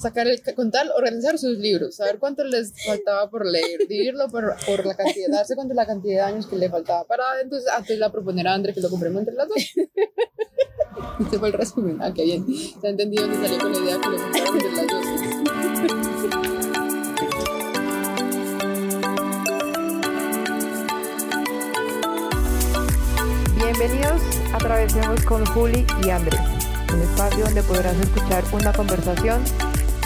sacar el contar, organizar sus libros, saber cuánto les faltaba por leer, dividirlo por, por la cantidad, darse cuenta de la cantidad de años que le faltaba para entonces antes la proponer a André que lo compremos entre las dos. Este fue el resumen. Ah, qué bien. Se ha entendido dónde salió con la idea que lo compramos entre las dos. Bienvenidos a Atravesemos con Juli y Andrés, un espacio donde podrás escuchar una conversación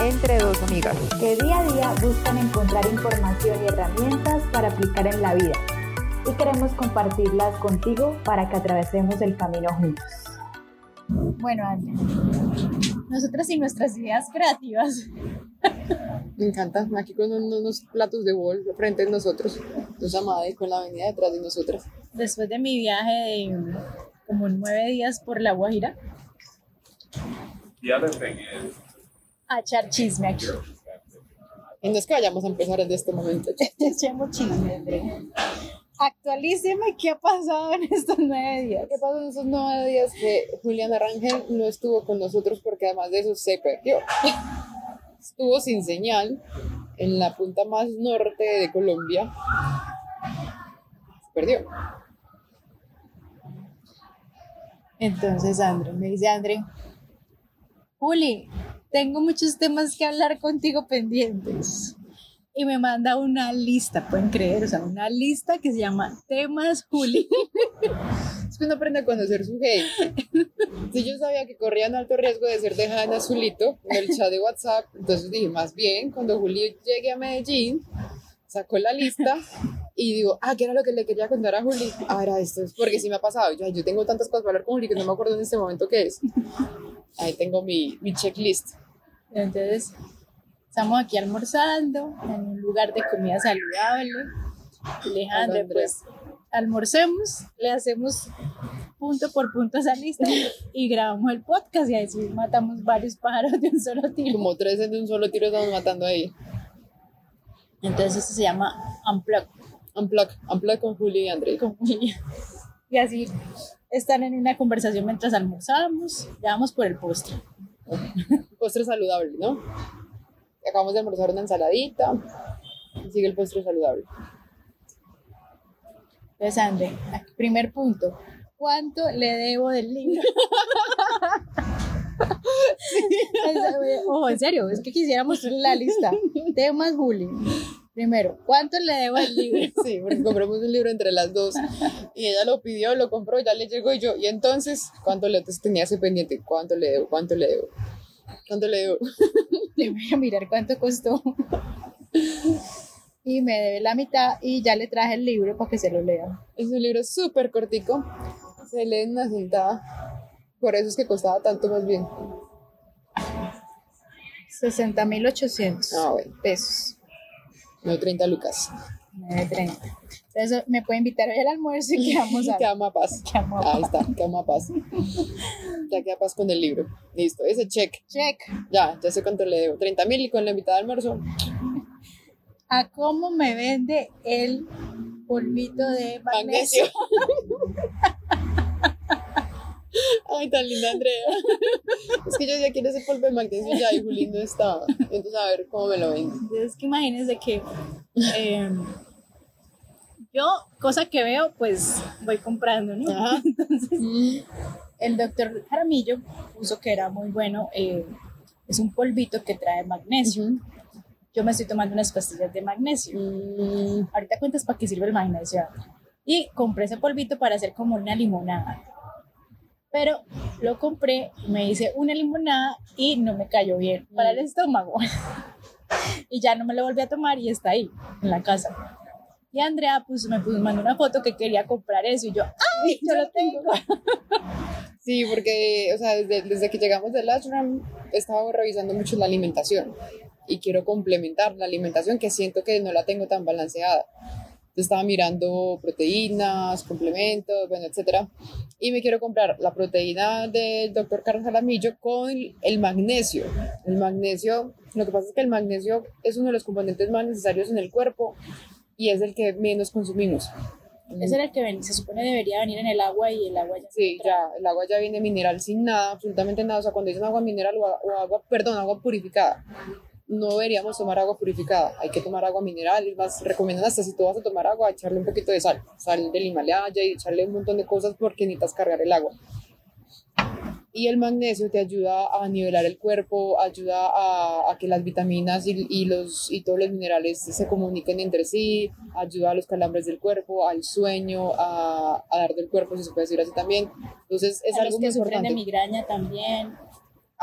entre dos amigas que día a día buscan encontrar información y herramientas para aplicar en la vida. Y queremos compartirlas contigo para que atravesemos el camino juntos. Bueno, Andrés, nosotras y nuestras ideas creativas. Me encanta, aquí con unos platos de bol frente a nosotros, dos amadas con la avenida detrás de nosotras. Después de mi viaje de como nueve días por La Guajira, a echar chisme aquí. Y no es que vayamos a empezar desde este momento. Echemos chisme, André. Actualíceme qué ha pasado en estos nueve días. ¿Qué pasó en esos nueve días que Juliana Rangel no estuvo con nosotros porque además de eso se perdió? Estuvo sin señal en la punta más norte de Colombia. Se perdió. Entonces, André, me dice André, Juli, tengo muchos temas que hablar contigo pendientes. Y me manda una lista, pueden creer, o sea, una lista que se llama Temas Juli. Es que uno aprende a conocer su gente. Si yo sabía que corrían alto riesgo de ser dejada en azulito en el chat de WhatsApp, entonces dije, más bien, cuando Juli llegue a Medellín, sacó la lista y digo, ah, ¿qué era lo que le quería contar a Juli? Ah, era esto, porque sí me ha pasado. Yo, yo tengo tantas cosas para hablar con Juli que no me acuerdo en este momento qué es. Ahí tengo mi, mi checklist. Entonces, estamos aquí almorzando en un lugar de comida saludable. Y le dije, André, pues almorcemos, le hacemos punto por punto esa lista y grabamos el podcast y así matamos varios pájaros de un solo tiro. Como tres de un solo tiro estamos matando ahí. Entonces esto se llama Unplug. Unplug, Unplug con Juli y André. Con Juli. Y así están en una conversación mientras almorzamos, ya vamos por el postre. postre saludable, ¿no? Acabamos de almorzar una ensaladita. Y sigue el postre saludable. André, primer punto. ¿Cuánto le debo del libro? Ojo, en serio, es que quisiera mostrarle la lista. Temas bullying. Primero, ¿cuánto le debo al libro? Sí, porque compramos un libro entre las dos y ella lo pidió, lo compró, ya le llegó y yo, y entonces, ¿cuánto le tenía ese pendiente? ¿Cuánto le debo? ¿Cuánto le debo? ¿Cuánto le debo? Le voy a mirar cuánto costó. Y me debe la mitad y ya le traje el libro para que se lo lea. Es un libro súper cortico, se lee en una sentada, por eso es que costaba tanto más bien. 60.800 Ah, bueno. pesos. No, 30 lucas. 9.30. Entonces me puede invitar hoy al almuerzo y quedamos a... Quedamos a paz. Quedamos a Ahí está, quedamos a paz. Ya queda paz con el libro. Listo, ese check. Check. Ya, ya sé cuánto le debo. 30 mil y con la invitada de almuerzo. ¿A cómo me vende el polvito de magnesio? Ay, tan linda Andrea. Es que yo decía, quiero ese polvo de magnesio ya y Juli no estaba. Entonces, a ver cómo me lo vende. Es que imagínense que eh, yo, cosa que veo, pues voy comprando, ¿no? Ajá. Entonces, Mm, el doctor Jaramillo puso que era muy bueno. eh, es un polvito que trae magnesio. ujú. Yo me estoy tomando unas pastillas de magnesio. Mm, Ahorita cuentas para qué sirve el magnesio. Y compré ese polvito para hacer como una limonada. Pero lo compré, me hice una limonada y no me cayó bien para el estómago. y ya no me lo volví a tomar y está ahí, en la casa. Y Andrea pues, me puso, mandó una foto que quería comprar eso y yo, ¡ay! Yo lo tengo. Sí, porque, o sea, desde, desde que llegamos del ashram he estado revisando mucho la alimentación y quiero complementar la alimentación que siento que no la tengo tan balanceada. Estaba mirando proteínas, complementos, bueno, etcétera. Y me quiero comprar la proteína del doctor Carlos Jaramillo con el magnesio. El magnesio, lo que pasa es que el magnesio es uno de los componentes más necesarios en el cuerpo y es el que menos consumimos. Ese era el que ven- se supone debería venir en el agua y el agua ya. Sí, ya, el agua ya viene mineral sin nada, absolutamente nada. O sea, cuando dicen agua mineral o agua, perdón, agua purificada, no deberíamos tomar agua purificada, hay que tomar agua mineral. Es más, recomiendan hasta si tú vas a tomar agua, echarle un poquito de sal, sal del Himalaya y echarle un montón de cosas porque necesitas cargar el agua. Y el magnesio te ayuda a nivelar el cuerpo, ayuda a, a que las vitaminas y, y los, y todos los minerales se comuniquen entre sí, ayuda a los calambres del cuerpo, al sueño, a, a dar del cuerpo, si se puede decir así también. Entonces es a algo los muy que sufren de importante. migraña también.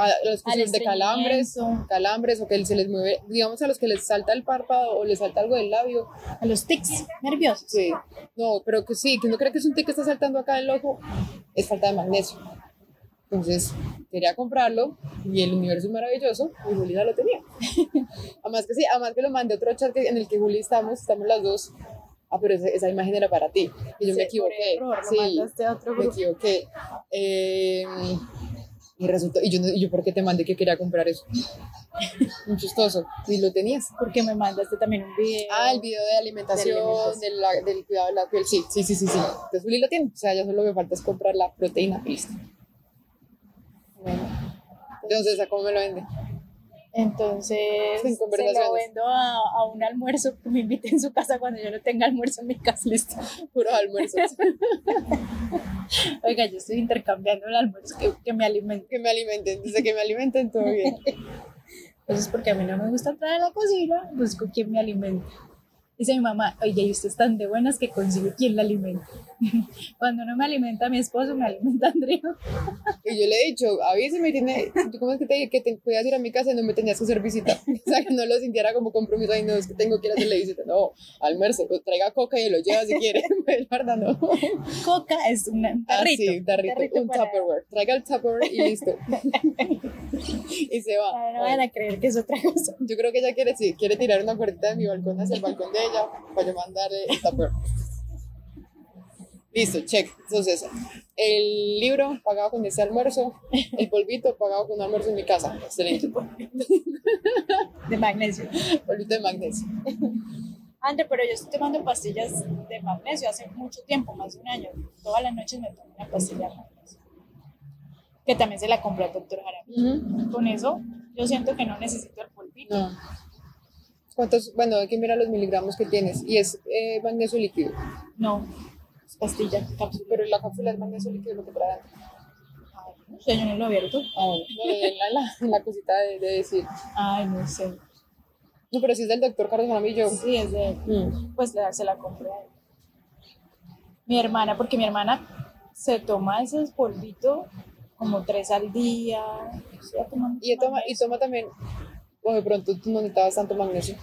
A los que sufren de calambres, calambres o que se les mueve, digamos a los que les salta el párpado o les salta algo del labio. A los tics nerviosos. Sí, no, pero que sí, que no cree que es un tic que está saltando acá en el ojo, es falta de magnesio. Entonces, quería comprarlo y el universo es maravilloso y Juli ya lo tenía. además que sí, además que lo mandé a otro chat en el que Juli estamos, estamos las dos. Ah, pero esa, esa imagen era para ti. Y yo me Sí, equivoqué. error, lo sí, mandaste a otro me equivoqué. Eh, y resultó, y yo, y yo, ¿por qué te mandé que quería comprar eso? Muy chistoso. Y lo tenías. Porque me mandaste también un video. Ah, el video de alimentación, De alimentación. de la- del cuidado de la piel. Sí, sí, sí, sí. sí. Entonces Juli lo tiene. O sea, ya solo me falta es comprar la proteína listo. Bueno, Entonces, ¿a cómo me lo vende? Entonces se lo vendo a, a un almuerzo que me invite en su casa cuando yo no tenga almuerzo en mi casa. Listo. Puros almuerzos. Oiga, yo estoy intercambiando el almuerzo que, que me alimente. que me alimenten. Desde que me alimenten, todo bien. Entonces, porque a mí no me gusta entrar a la cocina, busco quien me alimente. Dice mi mamá, oye, y usted es tan de buenas que consigue quien la alimente. Cuando no me alimenta mi esposo, me alimenta Andrea. Y yo le he dicho, avíseme, tiene, ¿tú ¿cómo es que te que te podías ir a mi casa y no me tenías que hacer visita? O sea, que no lo sintiera como compromiso, ay, no, es que tengo que ir a hacerle visita. No, almuerzo, pues traiga coca y lo lleva si quiere. Pues, guarda, no. Coca es una- un Ah, tarrito. sí, tarrito, un para- Tupperware. Traiga el Tupperware y listo. y se va. para no van a creer que es otra cosa. Yo creo que ella quiere, sí, quiere tirar una cuerdita de mi balcón hacia el balcón de ella para yo mandarle el Tupperware. Listo, check. Entonces, el libro pagado con ese almuerzo, el polvito pagado con un almuerzo en mi casa. Excelente. De magnesio. Polvito de magnesio. André, pero yo estoy tomando pastillas de magnesio hace mucho tiempo, más de un año. Todas las noches me tomo una pastilla de magnesio. Que también se la compró el doctor Jaramillo. Con eso, yo siento que no necesito el polvito. No. ¿Cuántos? Bueno, hay que mirar los miligramos que tienes. Y es eh, magnesio líquido. No, es pastilla, cápsula. Pero la cápsula es magnesio líquido lo que trae. Ay, no sé, yo no lo he abierto. Ah, bueno. No, en la, la, la cosita de, de decir. Ay, no sé. No, pero si es del doctor Carlos Jaramillo. Sí, es de Mm. pues le- se la compré a él. Mi hermana, porque mi hermana se toma ese polvito como tres al día. Y toma, y toma también, o de pronto tú no necesitabas tanto magnesio.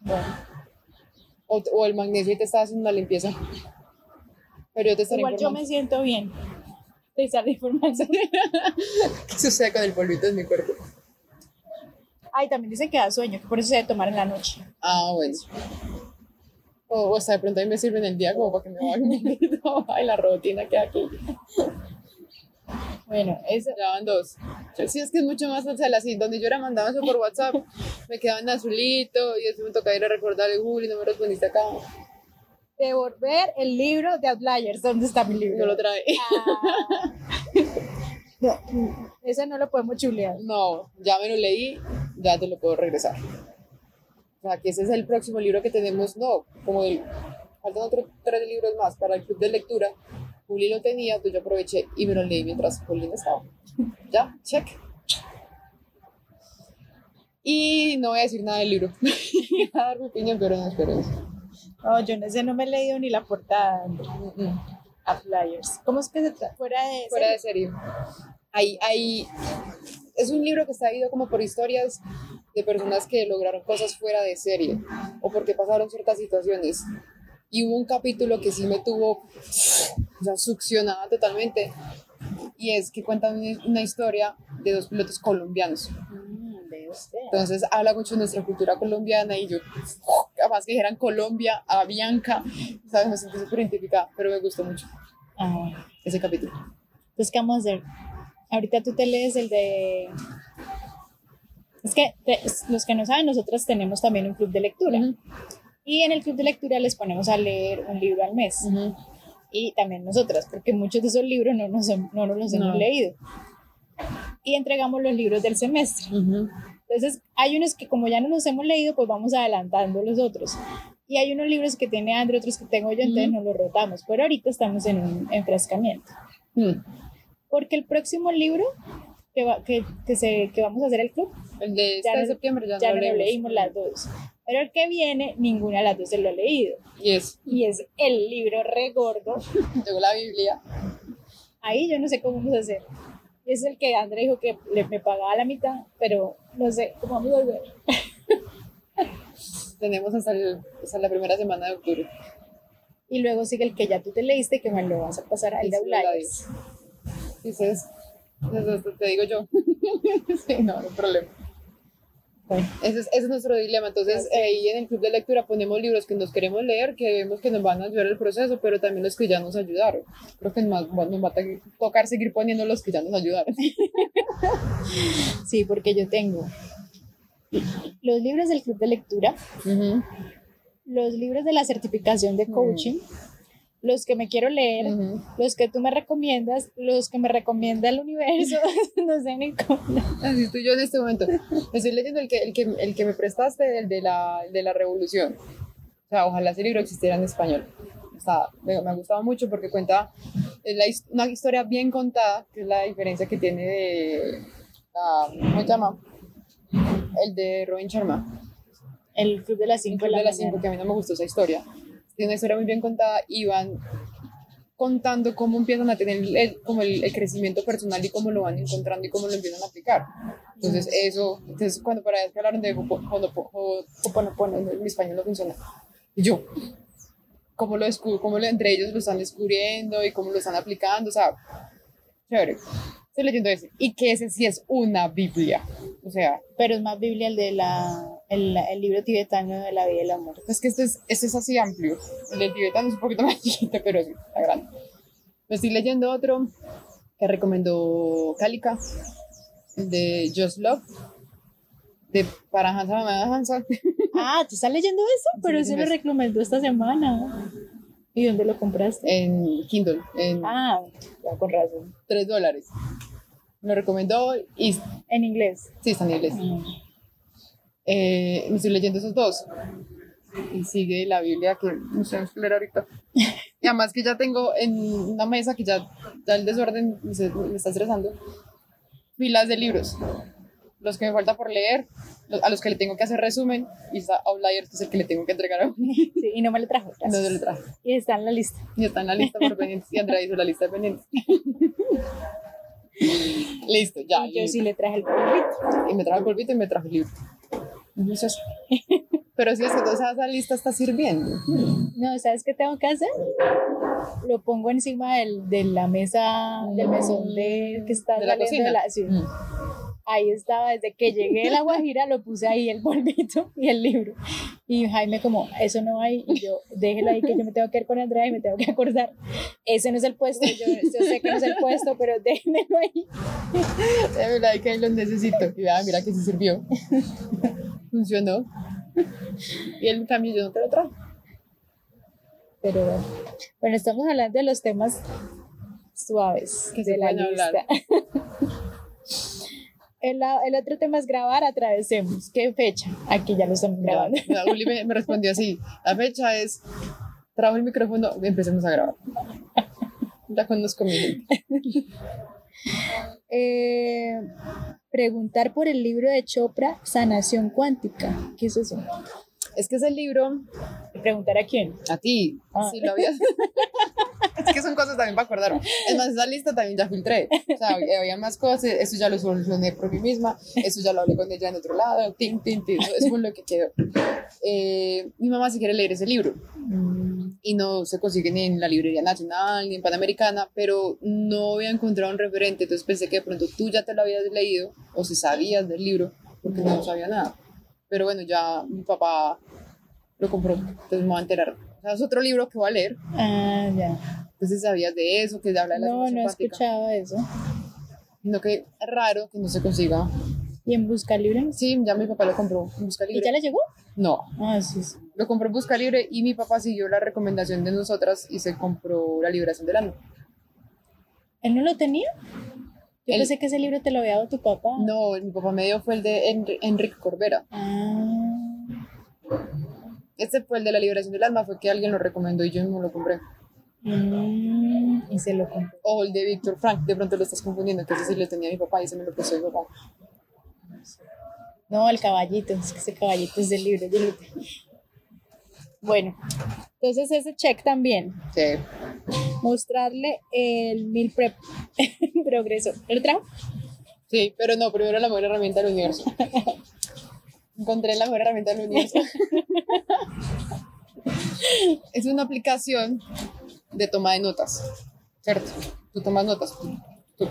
Bueno, O, o el magnesio y te estaba haciendo una limpieza. Pero yo te estaré igual yo me informando. siento bien de esa información. ¿Qué sucede con el polvito en mi cuerpo? Ay, también dice que da sueño, que por eso se debe tomar en la noche. Ah, bueno. O, o hasta de pronto ahí me sirve en el día como para que me baje un poquito. Ay, la rutina que aquí. Bueno, esa, Ya van dos. Sí, es que es mucho más fácil así. Donde yo era mandaba eso por WhatsApp, me quedaban azulito y después me tocaba ir a recordarle, Juli, no me respondiste acá. devolver el libro de Outliers. ¿Dónde está mi libro? No lo trae. Ah. No, ese no lo podemos chulear. No, ya me lo leí, ya te lo puedo regresar. O sea, que ese es el próximo libro que tenemos, no, como el, faltan otros tres libros más para el club de lectura. Juli lo tenía, entonces yo aproveché y me lo leí mientras Juli no estaba. Ya, check. Y no voy a decir nada del libro. Voy a dar mi opinión, pero no espero eso. No, yo en ese no me he leído ni la portada. Mm, mm. Outliers. ¿Cómo es que se trata? Fuera de fuera de serie. Hay, hay, es un libro que está ido como por historias de personas que lograron cosas fuera de serie o porque pasaron ciertas situaciones. Y hubo un capítulo que sí me tuvo o sea, succionada totalmente y es que cuentan una- historia de dos pilotos colombianos. Mm, usted. Entonces habla mucho de nuestra cultura colombiana y yo, capaz que dijeran Colombia, a Bianca, ¿sabes? Me sentí súper identificada, pero me gustó mucho Ah, ese capítulo. Entonces, ¿qué vamos a hacer? Ahorita tú te lees el de... Es que te- los que no saben, nosotros tenemos también un club de lectura. Ujú. Y en el club de lectura les ponemos a leer un libro al mes. Ujú. Y también nosotras, porque muchos de esos libros no nos, no nos los hemos No. leído. Y entregamos los libros del semestre. Ujú. Entonces, hay unos que como ya no los hemos leído, pues vamos adelantando los otros. Y hay unos libros que tiene André, otros que tengo yo, entonces Ujú. no los rotamos. Pero ahorita estamos en un enfrescamiento. Mm. Porque el próximo libro que, va- que, que, se, que vamos a hacer el club, El de Ya este no- septiembre ya, ya no lo leímos. leímos las dos. Pero el que viene, ninguna de las dos se lo ha leído. Y es, Y es el libro re gordo. llegó la Biblia. Ahí yo no sé cómo vamos a hacer. Es el que André dijo que le, me pagaba la mitad, pero no sé cómo vamos a hacer. Tenemos hasta, el- hasta la primera semana de octubre. Y luego sigue el que ya tú te leíste, que me lo vas a pasar Sí, sí, Aulayas. Dices, eso te digo yo. sí, no, no hay problema. Bueno, Ese es, ese es nuestro dilema. Entonces, ahí en el club de lectura ponemos libros que nos queremos leer, que vemos que nos van a ayudar el proceso, pero también los que ya nos ayudaron. Creo que va, nos va a tocar seguir poniendo los que ya nos ayudaron. sí, porque yo tengo los libros del club de lectura, Ujú, los libros de la certificación de coaching, los que me quiero leer, ujú. los que tú me recomiendas, los que me recomienda el universo, no sé ni cómo. Así estoy yo en este momento. Estoy leyendo el que, el que, el que me prestaste, el de, la, el de la revolución. O sea, ojalá ese libro existiera en español. Está, me, me ha gustado mucho porque cuenta la una historia bien contada, que es la diferencia que tiene de... la- ¿Cómo se llama? El de Robin Sharma. El club de las 5 Cinco de la de las cinco, mañana. que a mí no me gustó esa historia. Tiene una historia muy bien contada y van contando cómo empiezan a tener el, como el, el crecimiento personal y cómo lo van encontrando y cómo lo empiezan a aplicar. Entonces, eso, entonces cuando para que hablaron de Hoponopono, no, mi español no funciona. Y yo, cómo lo descubro, cómo lo- entre ellos lo están descubriendo y cómo lo están aplicando, o sea, chévere. Estoy leyendo ese. Y que ese sí es una Biblia. O sea, Pero es más Biblia el de la, el, el libro tibetano de la vida y el amor. Es que este es, este es así amplio. El del tibetano es un poquito más chiquito, pero sí, está grande. Me estoy leyendo otro que recomendó Kalika, el de Just Love, de Paramahansa Paramahansa. Ah, ¿tú estás leyendo eso? Pero eso lo recomendó esta semana. ¿Y dónde lo compraste? en Kindle, en Ah, ya con razón. 3 dólares. Lo recomendó y En inglés. sí, está en inglés. Mm. Eh, me estoy leyendo esos dos. Y sigue la Biblia que no sé leer ahorita. Y además que ya tengo en una mesa que ya, ya el desorden me, se- me está estresando. Filas de libros. Los que me falta por leer, los- a los que le tengo que hacer resumen. Y está Outliers, que es el que le tengo que entregar a uno. Sí, y no me lo trajo. No se lo traje. Y está en la lista. Y está en la lista por pendientes. Y Andrea hizo la lista de pendientes. Listo, ya. y yo sí le traje el polvito. Y me trajo el polvito y me trajo el libro. Pero si es que toda esa lista está sirviendo. No, ¿sabes qué tengo que hacer? Lo pongo encima del, de la mesa, del mesón de, que está De la cocina. de la... sí. Mm. Ahí estaba, desde que llegué de La Guajira lo puse ahí el polvito y el libro. Y Jaime como, eso no hay, y yo, déjelo ahí que yo me tengo que ir con Andrea y me tengo que acordar. Ese no es el puesto, yo, yo sé que no es el puesto, pero déjenmelo ahí. De verdad que ahí lo necesito. Y vea, mira que sí sirvió. Funcionó. Y el cambio yo no te lo trajo. Pero bueno, estamos hablando de los temas suaves Que de se la pueden hablar. El, el otro tema es grabar, atravesemos. ¿Qué fecha? Aquí ya lo estamos grabando. ya, Juli me, me respondió así. La fecha es, trajo el micrófono, empecemos a grabar. Ya conozco mi gente. Eh, preguntar por el libro de Chopra, Sanación Cuántica. ¿Qué es eso? Es que ese libro, ¿Preguntar a quién? a ti, Ah. si lo habías... es que son cosas también para acordar. Es más, esa lista también ya filtré. O sea, había más cosas, eso ya lo solucioné por mí misma, eso ya lo hablé con ella en otro lado, tin, tin, tin. Eso es con lo que quedó. Eh, mi mamá sí quiere leer ese libro. y no se consigue ni en la librería nacional ni en Panamericana, pero no había encontrado un referente, entonces pensé que de pronto tú ya te lo habías leído o si sabías del libro, porque no sabía nada. Pero bueno, ya mi papá lo compró, entonces me voy a enterar. O sea, es otro libro que voy a leer, Ah, ya. entonces sabías de eso, que habla de la No, no he escuchado eso. Sino que raro que no se consiga ¿Y en Busca Libre? Sí, ya mi papá lo compró en Busca ¿Y Libre. ya le llegó? No, Ah, sí, sí. lo compró en Busca Libre y mi papá siguió la recomendación de nosotras y se compró La Liberación del Alma. ¿Él no lo tenía? Yo Él- pensé que ese libro te lo había dado tu papá. No, mi papá me dio fue el de Enri- Enrique Corbera. Ah, Este fue el de La Liberación del Alma, fue que alguien lo recomendó y yo no lo compré. mm, y se lo compró. O el de Víctor Frank, de pronto lo estás confundiendo, que ese sí lo tenía mi papá y ese me lo prestó mi papá. No, el caballito, es que ese caballito es del libro. yo lo. Bueno, entonces ese check también. Sí. Mostrarle el mil prep progreso. ¿El trajo? Sí, pero no, primero la mejor herramienta del universo. Encontré la mejor herramienta del universo. es una aplicación de toma de notas, ¿cierto? Tú tomas notas tú- tú-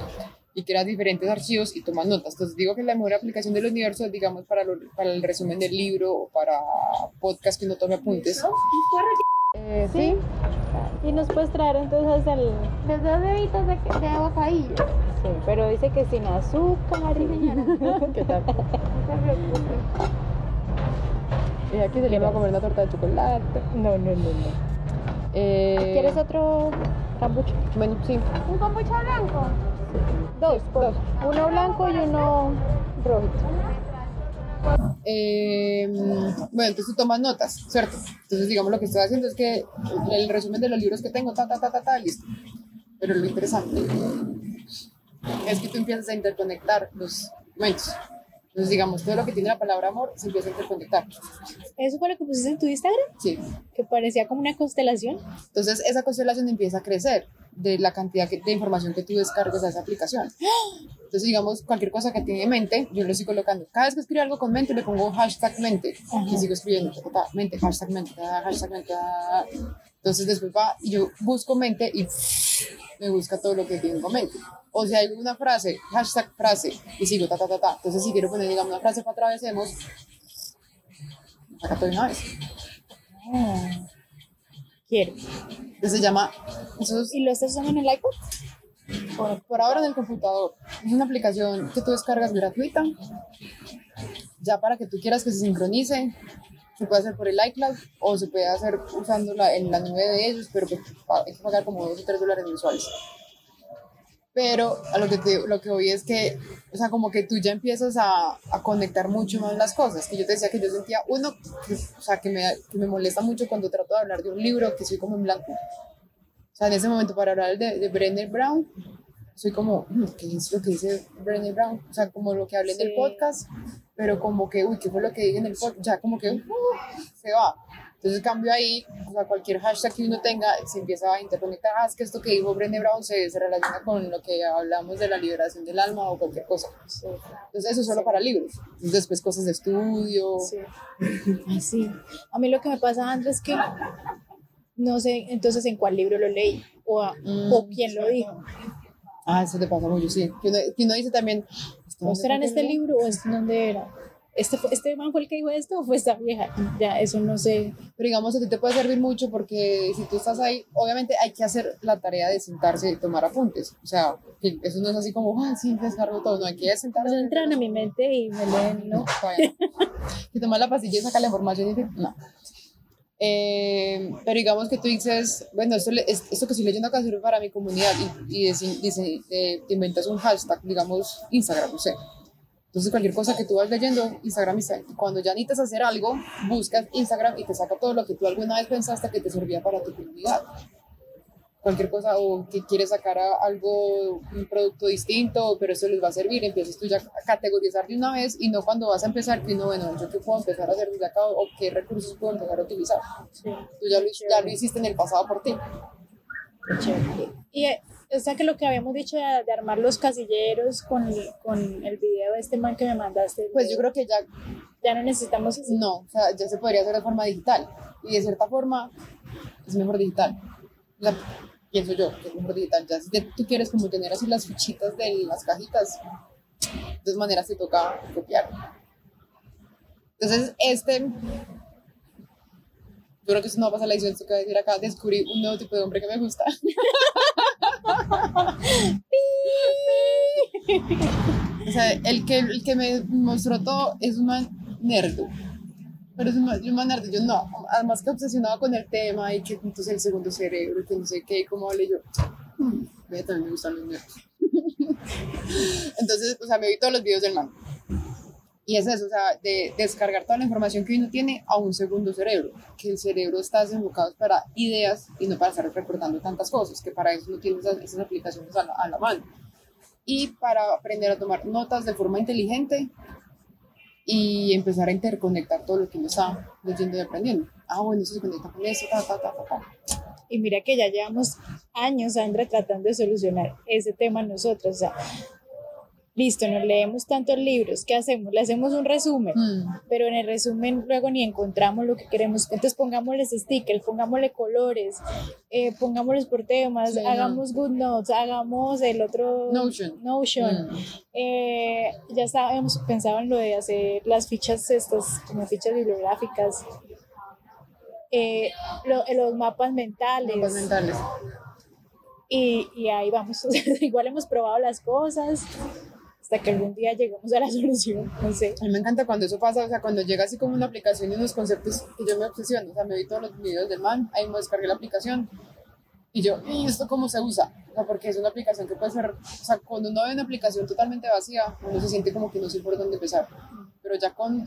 y creas diferentes archivos y tomas notas. Entonces digo que es la mejor aplicación del universo, digamos, para, lo- para el resumen del libro o para podcast que uno tome apuntes. Eh, sí. Y nos puedes traer entonces el... Los dos bebitos de, de bocadillo. Sí, pero dice que sin azúcar. ¿Qué tal? No se preocupe. Y aquí se le va a comer una torta de chocolate. No, no, no, no. Eh, ¿Quieres otro cambucho? Bueno, sí. ¿Un kombucha blanco? Dos, dos. Uno blanco y uno rojito. Eh, bueno, entonces tú tomas notas, ¿cierto? Entonces, digamos, lo que estoy haciendo es que el resumen de los libros que tengo, ta, ta, ta, ta, ta, listo. Pero lo interesante es que tú empiezas a interconectar los momentos. Entonces, digamos, todo lo que tiene la palabra amor se empieza a interconectar. ¿Eso fue lo que pusiste en tu Instagram? Sí. Que parecía como una constelación. Entonces, esa constelación empieza a crecer de la cantidad que- de información que tú descargas a esa aplicación. Entonces, digamos, cualquier cosa que tiene mente, yo lo estoy colocando. Cada vez que escribo algo con mente, le pongo hashtag mente. Y sigo escribiendo, ta, mente, hashtag mente, ta, hashtag mente. ta. Entonces, después va y yo busco mente y me busca todo lo que tengo en mente. O si hay una frase, hashtag frase, y sigo, ta, ta, ta, ta. Entonces, si quiero poner, digamos, una frase para atravesemos, todo de una vez. Ah, quiero. Entonces, se llama, ¿Y lo estás usando en el iPod? por, por ahora en el computador. Es una aplicación que tú descargas gratuita, ya para que tú quieras que se sincronice. Se puede hacer por el iCloud o se puede hacer usándola en la nube de ellos, pero que pa- hay que pagar como 2 o 3 dólares mensuales. Pero a lo que, te, lo que voy es que, o sea, como que tú ya empiezas a, a conectar mucho más las cosas. Que yo te decía que yo sentía, uno, que, o sea, que me, que me molesta mucho cuando trato de hablar de un libro, que soy como en blanco. O sea, en ese momento para hablar de, de Brené Brown, soy como, "Mm, ¿qué es lo que dice Brené Brown? O sea, como lo que hablé en el Sí. podcast, pero como que, uy, ¿qué fue lo que dije en el podcast? Ya como que uh, se va. Entonces cambio ahí, o sea, cualquier hashtag que uno tenga se empieza a interconectar. Ah, es que esto que dijo Brené Brown se, se relaciona con lo que hablamos de la liberación del alma o cualquier cosa. Entonces eso es solo para libros. Entonces, después cosas de estudio. Sí. Ay, sí. A mí lo que me pasa, Andrés, es que no sé entonces en cuál libro lo leí o, a- Mm. o quién lo dijo. Ah, eso te pasa mucho, sí. Que uno, que uno dice también... ¿esto ¿O será en este libro o es dónde era? ¿Este, ¿Este man fue el que dijo esto o fue esta vieja? Ya, eso no sé. Pero digamos, a ti te puede servir mucho porque si tú estás ahí, obviamente hay que hacer la tarea de sentarse y tomar apuntes. O sea, eso no es así como, ah, sí, descargo todo. No, hay que sentarse. Pues entran a mi mente y me leen, ¿no? Todavía no. Que tomar la pastilla y sacar la información y dices, no. Eh, pero digamos que tú dices, bueno, esto, esto que estoy leyendo acá sirve para mi comunidad y, y deci- dice- te, te inventas un hashtag, digamos Instagram, no sé. Entonces cualquier cosa que tú vas leyendo, Instagram. Y cuando ya necesitas hacer algo, buscas Instagram y te saca todo lo que tú alguna vez pensaste que te servía para tu comunidad. Cualquier cosa o que quieres sacar algo, un producto distinto, pero eso les va a servir, empiezas tú ya a categorizar de una vez y no cuando vas a empezar, que no, bueno, yo qué puedo empezar a hacer desde acá o qué recursos puedo empezar a utilizar. Sí, Tú ya lo, ya lo hiciste en el pasado por ti. chévere. O sea que lo que habíamos dicho de, de armar los casilleros con, el- con el video de este man que me mandaste, Pues yo creo que ya ya no necesitamos eso. No, o sea, ya se podría hacer de forma digital. Y de cierta forma es mejor digital. Sea, pienso yo que es mejor digital. Ya si te- tú quieres como tener así las fichitas de las cajitas, de todas maneras te toca copiar. Entonces, este. Yo creo que eso no va a pasar la edición, esto que voy a decir acá. Descubrí un nuevo tipo de hombre que me gusta. O sea, el que, el que me mostró todo es un man nerd. Pero es un un man nerd. Yo no. Además que obsesionado con el tema y que entonces el segundo cerebro que no sé qué, y cómo hablé yo. "Hmm, ve, también me gustan los nerds. Entonces, o sea, me vi todos los videos del man. Y es eso, o sea, de descargar toda la información que uno tiene a un segundo cerebro, que el cerebro está desenfocado para ideas y no para estar recordando tantas cosas, que para eso no tiene esas, esas aplicaciones a la, a la mano. Y para aprender a tomar notas de forma inteligente y empezar a interconectar todo lo que uno está leyendo y aprendiendo. Ah, bueno, eso se conecta con eso, ta, ta, ta, ta, ta. Y mira que ya llevamos años, Sandra, tratando de solucionar ese tema nosotros. O sea, listo, nos leemos tantos libros, ¿qué hacemos? Le hacemos un resumen, Mm. pero en el resumen luego ni encontramos lo que queremos. Entonces pongámosles stickers, pongámosle colores, eh, pongámosles por temas, Sí, no. hagamos good notes, hagamos el otro Notion. Notion. Mm. Eh, ya habíamos pensado en lo de hacer las fichas estas, como fichas bibliográficas, eh, lo- los mapas mentales. Mapas mentales. Y, y ahí vamos. Igual hemos probado las cosas hasta que algún día lleguemos a la solución. No sé. A mí me encanta cuando eso pasa, o sea, cuando llega así como una aplicación y unos conceptos que yo me obsesiono, o sea, me vi todos los videos del man, ahí me descargué la aplicación y yo, ¿y esto cómo se usa? O sea, porque es una aplicación que puede ser, o sea, cuando uno ve una aplicación totalmente vacía, uno se siente como que no sé por dónde empezar, pero ya con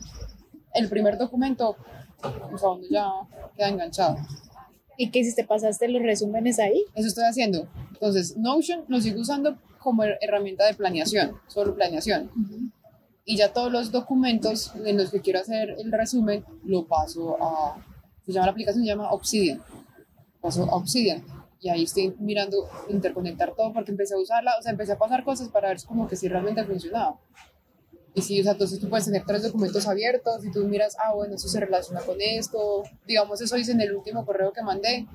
el primer documento, o sea, uno ya queda enganchado. ¿Y qué hiciste? ¿Pasaste los resúmenes ahí? Eso estoy haciendo. Entonces, Notion lo sigo usando como her- herramienta de planeación, solo planeación. Y ya todos los documentos en los que quiero hacer el resumen, lo paso a, se llama la aplicación, se llama Obsidian. Paso a Obsidian. Y ahí estoy mirando interconectar todo porque empecé a usarla, o sea, empecé a pasar cosas para ver como que si realmente funcionaba. Y sí, o sea, entonces tú puedes tener tres documentos abiertos y tú miras, ah, bueno, eso se relaciona con esto. Digamos, eso hice en el último correo que mandé.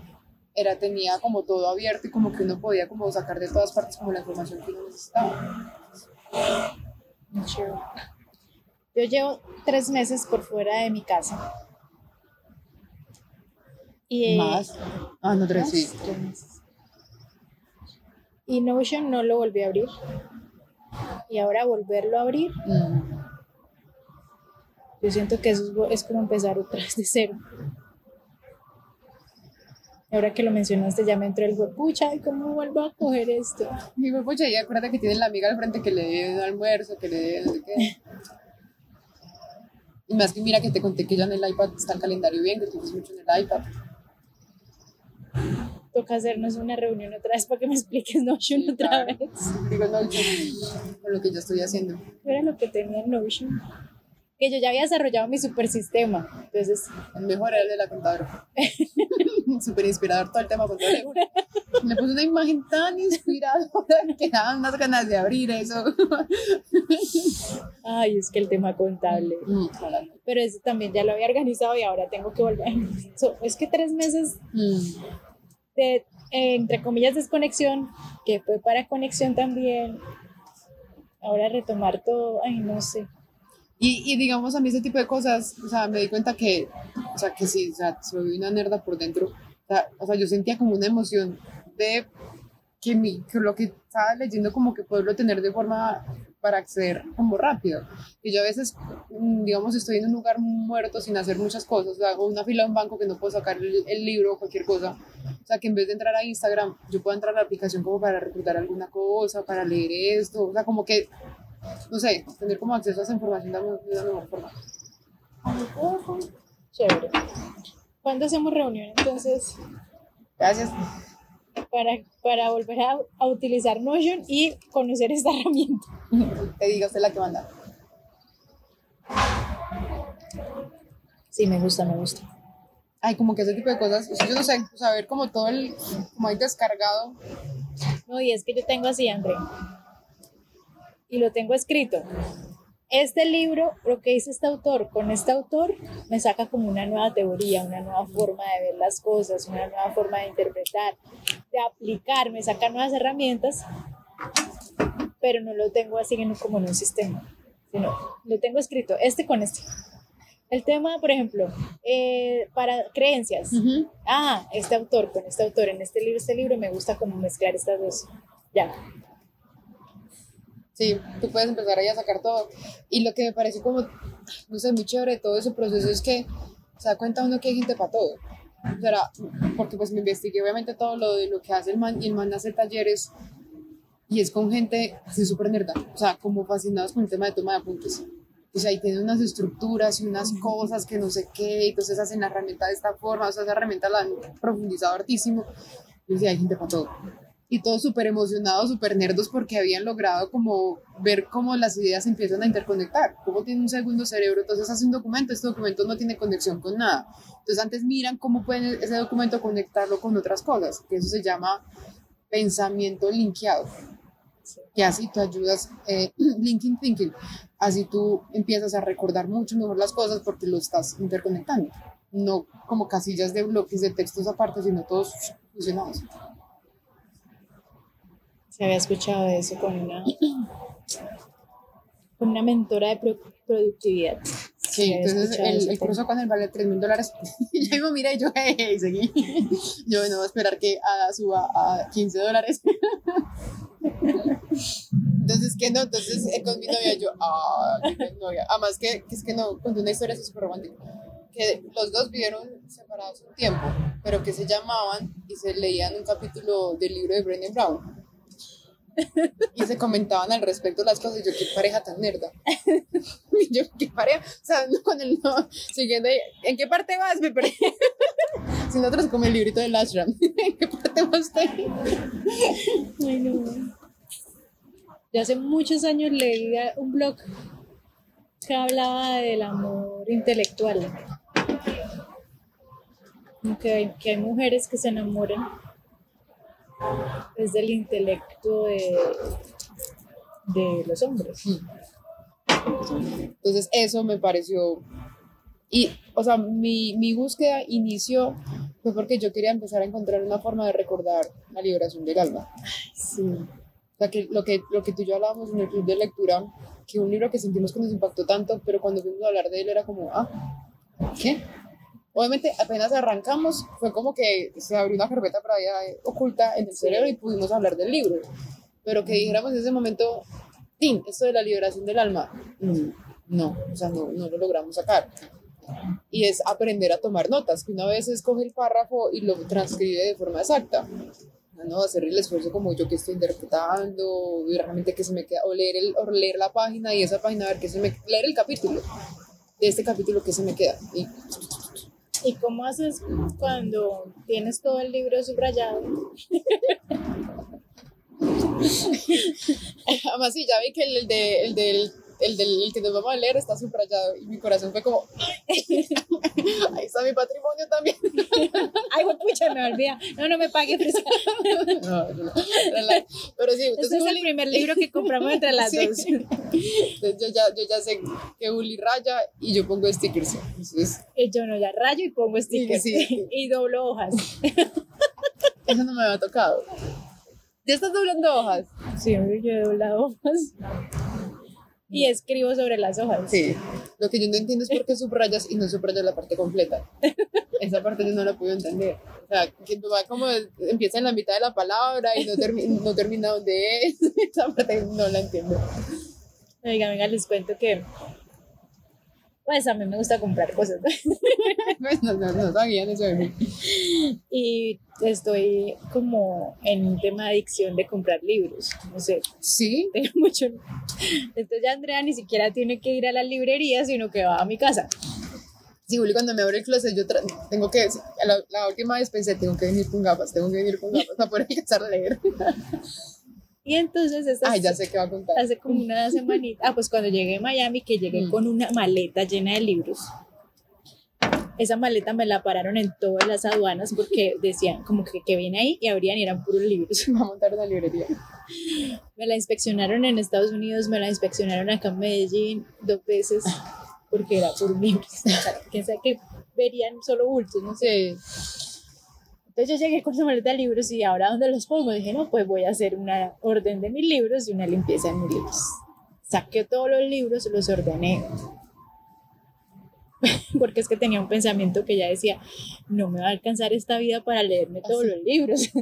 Era, tenía como todo abierto y como que uno podía como sacar de todas partes como la información que uno necesitaba. Yo llevo tres meses por fuera de mi casa. Y, Más. Ah, no, tres, sí. tres meses. Y Notion no lo volví a abrir. Y ahora volverlo a abrir, Mm. yo siento que eso es, es como empezar otra vez de cero. Ahora que lo mencionaste, ya me entró el pucha, ¿y cómo vuelvo a coger esto? Y me pucha, y acuérdate que tiene la amiga al frente que le debe un almuerzo, que le no sé qué. Y más que mira que te conté que ya en el iPad está el calendario bien, que tú ves mucho en el iPad. Toca hacernos una reunión otra vez para que me expliques Notion Sí, otra claro. vez. Digo, no, yo, con lo que yo estoy haciendo. Era lo que tenía en Notion. Que yo ya había desarrollado mi super sistema. Entonces, El mejor era el de la contadora. Súper inspirador todo el tema contable. Le puse una imagen tan inspiradora que daban unas ganas de abrir eso. ay, es que el tema contable. Mm. Pero eso también ya lo había organizado y ahora tengo que volver. So, es que tres meses Mm. de, entre comillas, desconexión, que fue para conexión también. Ahora retomar todo, ay, no sé. Y, y digamos, a mí ese tipo de cosas, o sea, me di cuenta que, o sea, que sí, o sea, soy una nerda por dentro. O sea, o sea, yo sentía como una emoción de que, mi, que lo que estaba leyendo como que poderlo tener de forma para acceder como rápido. Y yo a veces, mm, digamos, estoy en un lugar muerto sin hacer muchas cosas, o sea, hago una fila de un banco que no puedo sacar el, el libro o cualquier cosa. O sea, que en vez de entrar a Instagram, yo puedo entrar a la aplicación como para reclutar alguna cosa, para leer esto, o sea, como que, no sé, tener como acceso a esa información de una mejor forma. Chévere. ¿Cuándo hacemos reunión entonces Gracias. para, para volver a, a utilizar Notion y conocer esta herramienta? Te diga usted la que manda. Sí, me gusta, me gusta. Ay, como que ese tipo de cosas, o sea, yo no sé, ver como todo el, como ahí descargado. No, y es que yo tengo así, André. Y lo tengo escrito. Este libro, lo que dice este autor, con este autor me saca como una nueva teoría, una nueva forma de ver las cosas, una nueva forma de interpretar, de aplicar, me saca nuevas herramientas, pero no lo tengo así como en un sistema, sino lo tengo escrito, este con este. El tema, por ejemplo, eh, para creencias. Ah, este autor con este autor, en este libro, este libro me gusta como mezclar estas dos. Ya. Sí, tú puedes empezar ahí a sacar todo. Y lo que me parece como, no sé, muy chévere de todo ese proceso es que se da cuenta uno que hay gente para todo. O sea, porque pues me investigué obviamente todo lo de lo que hace el man y el man hace talleres y es con gente así súper nerda, o sea, como fascinados con el tema de toma de apuntes. O sea, ahí tienen unas estructuras y unas cosas que no sé qué, entonces hacen la herramienta de esta forma, o sea, esa herramienta la han profundizado hartísimo. Y decía, hay gente para todo y todos súper emocionados, súper nerdos porque habían logrado como ver cómo las ideas empiezan a interconectar, cómo tiene un segundo cerebro, entonces hace un documento, este documento no tiene conexión con nada. Entonces antes miran cómo pueden ese documento conectarlo con otras cosas, que eso se llama pensamiento linkeado, que así tú ayudas, eh, linking thinking, así tú empiezas a recordar mucho mejor las cosas porque lo estás interconectando, no como casillas de bloques de textos aparte, sino todos fusionados se había escuchado de eso con una, con una mentora de productividad. Sí, entonces el, el curso con el vale 3 mil dólares. Yo digo, mira, y yo, hey, seguí. Yo no voy a esperar que suba a 15 dólares. Entonces, que no, entonces eh, con mi novia yo, ah, mi novia. Además que, que es que no, conté una historia así súper romántica. Que los dos vivieron separados un tiempo, pero que se llamaban y se leían un capítulo del libro de Brendan Brown y se comentaban al respecto las cosas yo, qué pareja tan nerda. Yo, qué pareja, o sea, no con el no, siguiendo ¿en qué parte vas? Perdí. Si nosotros como el librito de Ashram, ¿en qué parte vas usted? Ay, no. Ya hace muchos años leí un blog que hablaba del amor intelectual. Que que hay mujeres que se enamoran es del intelecto de, de los hombres. Entonces eso me pareció, y o sea, mi, mi búsqueda inició fue porque yo quería empezar a encontrar una forma de recordar la liberación del alma. Sí. O sea, que lo, que lo que tú y yo hablábamos en el club de lectura, que un libro que sentimos que nos impactó tanto, pero cuando fuimos a hablar de él era como, ah, ¿qué? Obviamente, apenas arrancamos, fue como que se abrió una carpeta por ahí oculta en el cerebro y pudimos hablar del libro. Pero que dijéramos en ese momento, Tim, esto de la liberación del alma, mm, no, o sea, no, no lo logramos sacar. Y es aprender a tomar notas, que una vez escoge el párrafo y lo transcribe de forma exacta. No, hacer el esfuerzo como yo que estoy interpretando, y realmente que se me queda, o leer, el, o leer la página y esa página, a ver qué se me, leer el capítulo, de este capítulo que se me queda. Y ¿Y cómo haces cuando tienes todo el libro subrayado? Además, sí, ya vi que el, de, el del el del que nos vamos a leer está subrayado y mi corazón fue como ahí está mi patrimonio también ay pucha me olvida no no me pague no, no, pero sí este es el primer libro que compramos entre las dos. Entonces yo ya, yo ya sé que Uli raya y yo pongo stickers. Entonces, y yo no ya rayo y pongo stickers. y doblo hojas. Eso no me había tocado. ¿Ya estás doblando hojas? Sí, yo he doblado hojas y escribo sobre las hojas. Sí, lo que yo no entiendo es por qué subrayas y no subrayas la parte completa. Esa parte yo no la puedo entender. O sea, que va como empieza en la mitad de la palabra y no, no termina donde es. Esa parte no la entiendo. Oiga, venga, les cuento que pues a mí me gusta comprar cosas. pues no, no, no eso de mí. Y estoy como en un tema de adicción de comprar libros. No sé. Sí. Tengo mucho. Entonces ya Andrea ni siquiera tiene que ir a la librería, sino que va a mi casa. Sí, Juli, cuando me abre el closet, yo tengo que, la, la, última vez pensé, tengo que venir con gafas, tengo que venir con gafas para poder empezar a leer. Y entonces, esta Ay, ya sé qué va a contar. hace como una semanita, ah, pues cuando llegué a Miami, que llegué mm. con una maleta llena de libros. Esa maleta me la pararon en todas las aduanas porque decían como que, que viene ahí y abrían y eran puros libros. Va a montar una librería. Me la inspeccionaron en Estados Unidos, me la inspeccionaron acá en Medellín dos veces porque era puros libros. O sea, que, que verían solo bultos, no sé. Entonces yo llegué con su maleta de libros y ahora ¿dónde los pongo? Dije, no, pues voy a hacer una orden de mis libros y una limpieza de mis libros. Saqué todos los libros, los ordené. Porque es que tenía un pensamiento que ya decía, no me va a alcanzar esta vida para leerme todos los libros.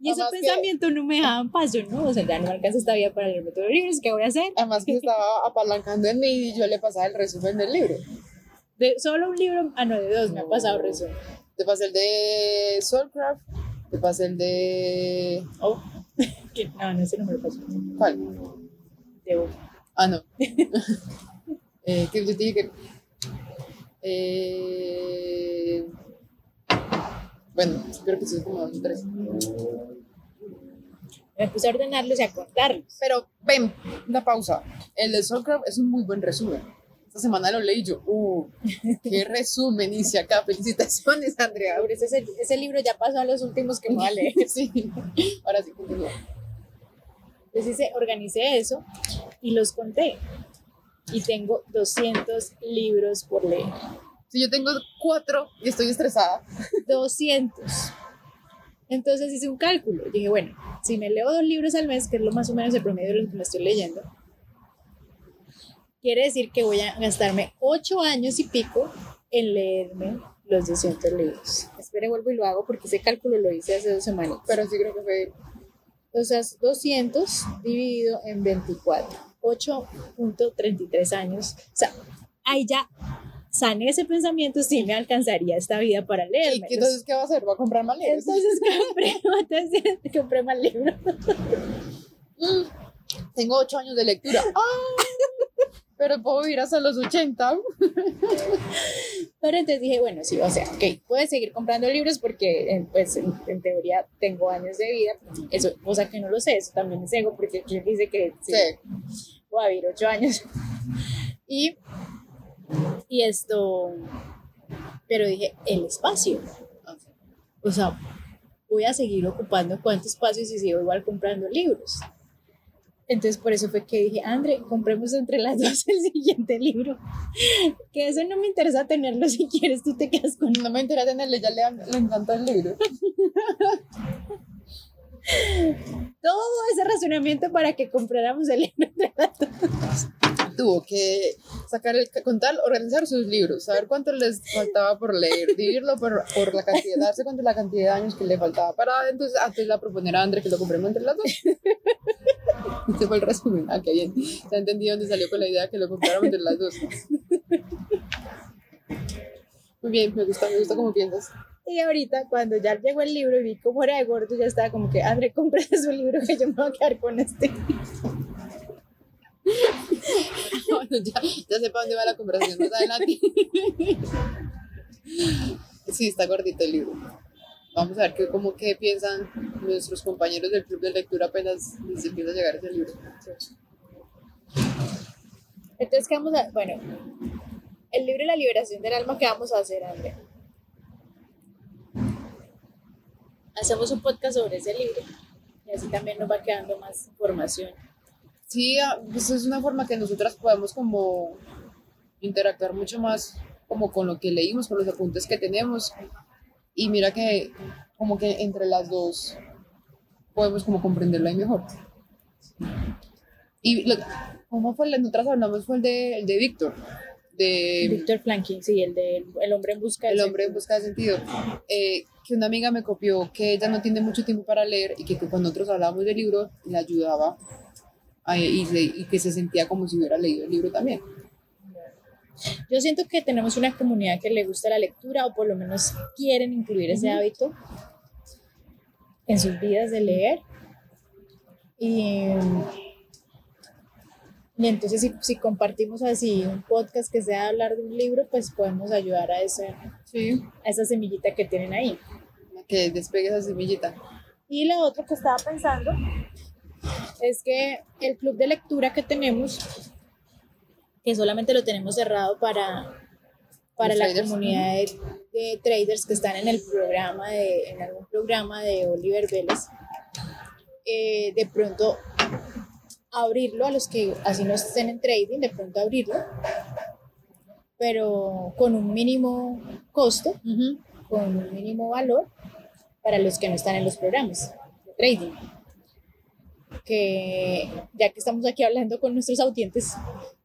Y ese Además que- pensamiento no me daba paso, ¿no? O sea, ya no me alcanza esta vida para leerme todos los libros, ¿qué voy a hacer? Además que estaba apalancando en mí y yo le pasaba el resumen del libro. De solo un libro, ah, no, de dos, me ha pasado resumen. Te pasé el de Soulcraft, te pasé el de... Oh, no, no, ese no me lo pasó. ¿Cuál? De uno. Ah, no. eh, que yo te dije que... Eh, bueno, creo que es como dos o tres. Me puse a ordenarlos y a contarlos. Pero ven, una pausa. El de Soulcraft es un muy buen resumen. Esta semana lo leí yo. ¡Uh! ¡Qué resumen hice acá! Felicitaciones, Andrea. Pero ese, ese libro ya pasó a los últimos que voy a leer. Sí. Ahora sí, continúa. Entonces hice, organicé eso y los conté. Y tengo 200 libros por leer. Si yo tengo cuatro y estoy estresada. 200. Entonces hice un cálculo. Dije, bueno, si me leo dos libros al mes, que es lo más o menos el promedio de lo que me estoy leyendo, quiere decir que voy a gastarme 8 años y pico en leerme los 200 libros. Espere, vuelvo y lo hago porque ese cálculo lo hice hace dos semanas. Pero sí creo que fue. O sea, 200 dividido en 24. 8.33 años. O sea, ahí ya sané ese pensamiento, sí me alcanzaría esta vida para ¿Y leerme. qué- entonces qué va a hacer? ¿Va a comprar más libros? Entonces compré, entonces compré más libros. Tengo ocho años de lectura. ¡Ah! Pero puedo vivir hasta los 80. Pero entonces dije, bueno, sí, o sea, ok, puedes seguir comprando libros porque, pues, en, en teoría tengo años de vida. Eso, cosa que no lo sé, eso también es ego, porque quien dice que sí, Sí. voy a vivir ocho años. Y, y esto, pero dije, el espacio. O sea, voy a seguir ocupando cuánto espacio si sigo igual comprando libros. Entonces, por eso fue que dije, André, compremos entre las dos el siguiente libro. Que eso no me interesa tenerlo si quieres, tú te quedas con No me interesa tenerle, ya le, le encanta el libro. todo ese razonamiento para que compráramos el libro entre las dos. Tuvo que sacar el contar, organizar sus libros, saber cuánto les faltaba por leer, dividirlo por, por la cantidad, darse cuenta de la cantidad de años que le faltaba para entonces antes la proponer a André que lo compremos entre las dos. Este fue el resumen. Ah, qué bien. Se ha entendido dónde salió con la idea que lo compráramos entre las dos. Muy bien, me gusta, me gusta cómo piensas. Y ahorita, cuando ya llegó el libro y vi cómo era de gordo, ya estaba como que, André, cómprate su libro que yo me voy a quedar con este. Bueno, ya, ya sé para dónde va la conversación más adelante. Sí, está gordito el libro. Vamos a ver qué, cómo, qué piensan nuestros compañeros del club de lectura apenas les empieza a llegar ese libro. Entonces, ¿qué vamos a...? Bueno, el libro La liberación del alma, ¿qué vamos a hacer, André? Hacemos un podcast sobre ese libro y así también nos va quedando más información. Sí, ah, pues es una forma que nosotras podemos como interactuar mucho más como con lo que leímos, con los apuntes que tenemos. Y mira que como que entre las dos podemos como comprenderlo ahí mejor. Y lo, ¿cómo fue? el de- Nosotras hablamos fue el de, el de Víctor, de Víctor Flanking, sí, el de El hombre en busca del El hombre en sentido. busca de sentido. Eh, que una amiga me copió que ella no tiene mucho tiempo para leer y que, cuando nosotros hablábamos del libro le ayudaba a- y, se- y que se sentía como si hubiera leído el libro también. Yo siento que tenemos una comunidad que le gusta la lectura o por lo menos quieren incluir ese hábito en sus vidas de leer. Y, y entonces si, si compartimos así un podcast que sea hablar de un libro, pues podemos ayudar a, ese, Sí. a esa semillita que tienen ahí. Que despegue esa semillita. Y lo otro que estaba pensando es que el club de lectura que tenemos, que solamente lo tenemos cerrado para, para la traders. comunidad de, de traders que están en el programa de, en algún programa de Oliver Vélez, eh, de pronto abrirlo a los que así no estén en trading, de pronto abrirlo, pero con un mínimo costo, con un mínimo valor para los que no están en los programas de trading. Que ya que estamos aquí hablando con nuestros audientes,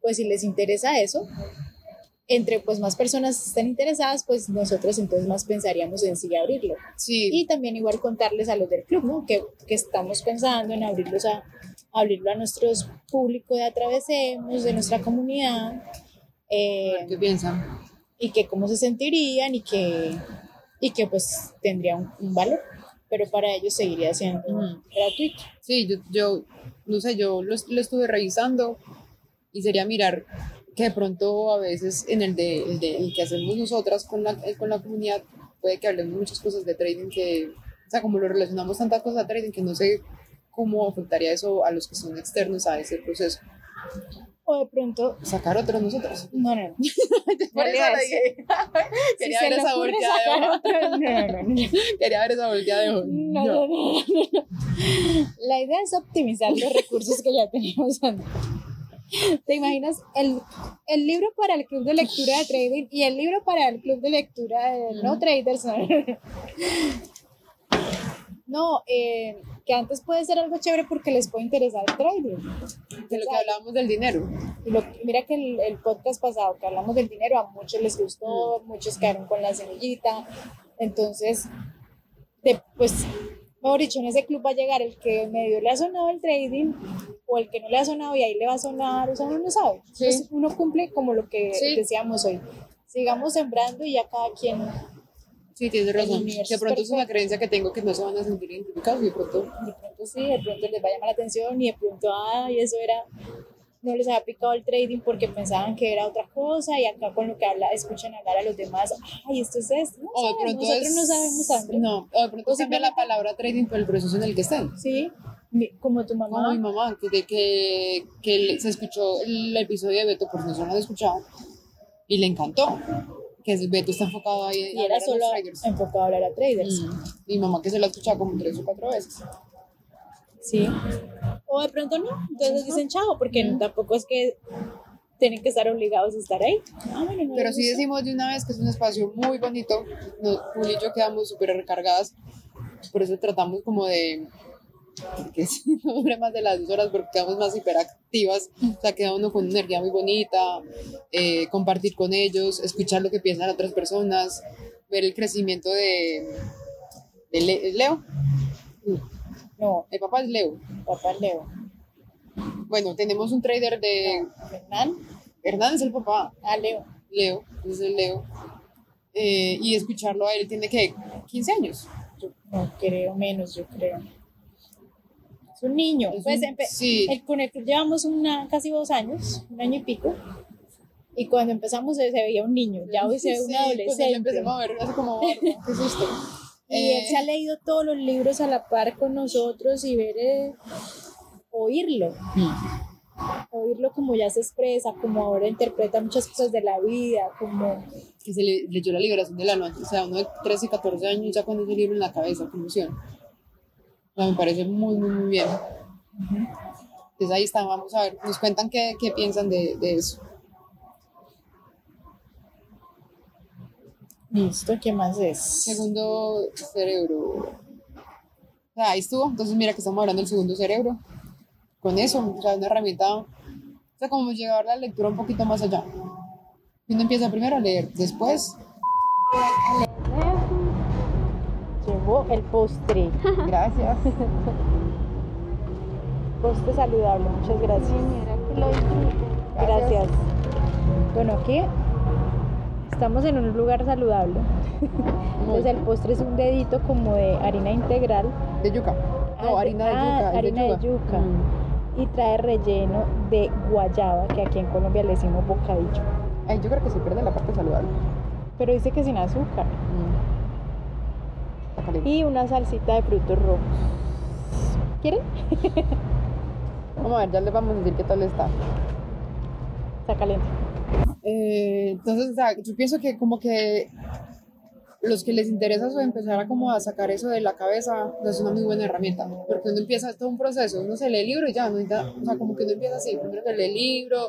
pues si les interesa eso, entre pues más personas estén interesadas, pues nosotros entonces más pensaríamos en sí abrirlo. Sí. Y también igual contarles a los del club, ¿no? Que, que estamos pensando en abrirlos a, abrirlo a nuestros públicos de Atravesemos, de nuestra comunidad. Eh, ¿Qué piensan? y que cómo se sentirían y que, y que pues tendría un, un valor, pero para ellos seguiría siendo Ujú. gratuito. Sí, yo, yo no sé, yo lo, lo estuve revisando y sería mirar que de pronto a veces en el, de, el, de- el que hacemos nosotras con la, con la comunidad puede que hablemos muchas cosas de trading que, o sea, como lo relacionamos tantas cosas a trading que no sé cómo afectaría eso a los que son externos a ese proceso. O de pronto, Sacar otros nosotros. no, no, no. Por eso Quería ver esa volteada de otro, no, no, no. Quería ver esa volteada de ojo. No, no, no, no, no. La idea es optimizar los recursos que ya tenemos. ¿Te imaginas el, el libro para el club de lectura de trading y el libro para el club de lectura de no traders? No, eh, que antes puede ser algo chévere porque les puede interesar el trading. De lo que hablábamos del dinero. Y lo- mira que el, el podcast pasado que hablamos del dinero a muchos les gustó, muchos quedaron con la semillita. Entonces, de, pues, mejor dicho, en ese club va a llegar el que medio le ha sonado el trading o el que no le ha sonado y ahí le va a sonar, o sea, uno no sabe. Sí. Entonces, uno cumple como lo que Sí. decíamos hoy. Sigamos sembrando y ya cada quien. Sí, tienes razón. De pronto es una creencia que tengo que no se van a sentir identificados y de pronto De pronto sí, de pronto les va a llamar la atención y de pronto, ay, eso era. No les había picado el trading porque pensaban que era otra cosa y acá con lo que habla, escuchan hablar a los demás, ay, esto es esto. No o de pronto nosotros es- no sabemos, André. No, o de pronto O cambia la palabra trading por el proceso en el que estén. Sí, como tu mamá. Como mi mamá, que, que, se escuchó el episodio de Beto, por no lo han escuchado, y le encantó. Que es- Beto está enfocado ahí y era a solo enfocado a hablar a traders. Mm. Mi mamá que se lo ha escuchado como tres o cuatro veces. Sí. O de pronto no. Entonces dicen chao, porque tampoco es que tienen que estar obligados a estar ahí. Ah, bueno, no Pero sí gusta. decimos de una vez que es un espacio muy bonito. Nos, Juli y yo quedamos súper recargadas. Por eso tratamos como de que no dure más de las dos horas porque quedamos más hiperactivas. O sea, queda uno con una energía muy bonita. eh, compartir con ellos, escuchar lo que piensan otras personas, ver el crecimiento de, de Le- ¿es Leo. No, El papá es Leo. papá Leo. Bueno, tenemos un trader de Hernán, Hernán es el papá. ah, Leo. Leo, es el Leo. Eh, y escucharlo a él tiene que 15 años. Yo no creo menos, yo creo. Es un niño. Es pues un- sí. el, con el que llevamos una, casi dos años, un año y pico. Y cuando empezamos se, se veía un niño, ya hoy se ve un Sí, adolescente. empecemos a ver, hace como, qué susto. Y él Eh, se ha leído todos los libros a la par con nosotros y ver, eh, oírlo, oírlo como ya se expresa, como ahora interpreta muchas cosas de la vida, como que se le leyó la liberación del alma, o sea, uno de 13, 14 años ya con ese libro en la cabeza, qué emoción. O sea, me parece muy, muy, muy bien. Entonces ahí está, vamos a ver, nos cuentan qué, qué piensan de, de eso. listo, ¿qué más es? Segundo cerebro. O sea, ahí estuvo, entonces mira que estamos hablando del segundo cerebro. Con eso, o sea, una herramienta, o sea, como llevar la lectura un poquito más allá. Uno empieza primero a leer, después, Llevó el postre, gracias. postre saludable, muchas gracias. Gracias. Bueno, aquí estamos en un lugar saludable. Entonces el postre es un dedito como de harina integral De yuca. Ah, No, de- harina de ah, yuca. harina de yuca. Mm. y trae relleno de guayaba, que aquí en Colombia le decimos bocadillo. Ay, yo creo que se pierde la parte saludable. Pero dice que sin azúcar. Mm. Y una salsita de frutos rojos. ¿Quieren? Vamos a ver, ya les vamos a decir qué tal está. Está caliente. Eh, entonces, yo pienso que como que los que les interesa eso, empezar a como a sacar eso de la cabeza es una muy buena herramienta, porque uno empieza todo un proceso, uno se lee el libro y ya, no necesita- o sea, como que uno empieza así, primero se lee el libro,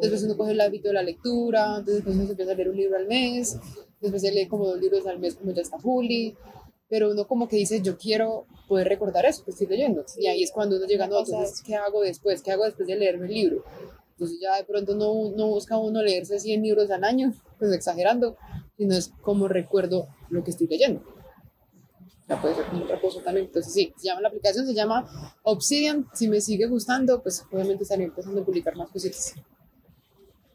después uno coge el hábito de la lectura, después uno se empieza a leer un libro al mes, después se lee como dos libros al mes como ya está Juli, pero uno como que dice, yo quiero poder recordar eso que estoy leyendo, y ahí es cuando uno llega, no, entonces, ¿qué hago después? ¿Qué hago después de leerme el libro? Entonces ya de pronto no, no busca uno leerse 100 libros al año, pues exagerando, sino es como recuerdo lo que estoy leyendo. Ya puede ser como otra cosa también. Entonces sí, se llama la aplicación, se llama Obsidian. Si me sigue gustando, pues obviamente estaré empezando a publicar más cositas.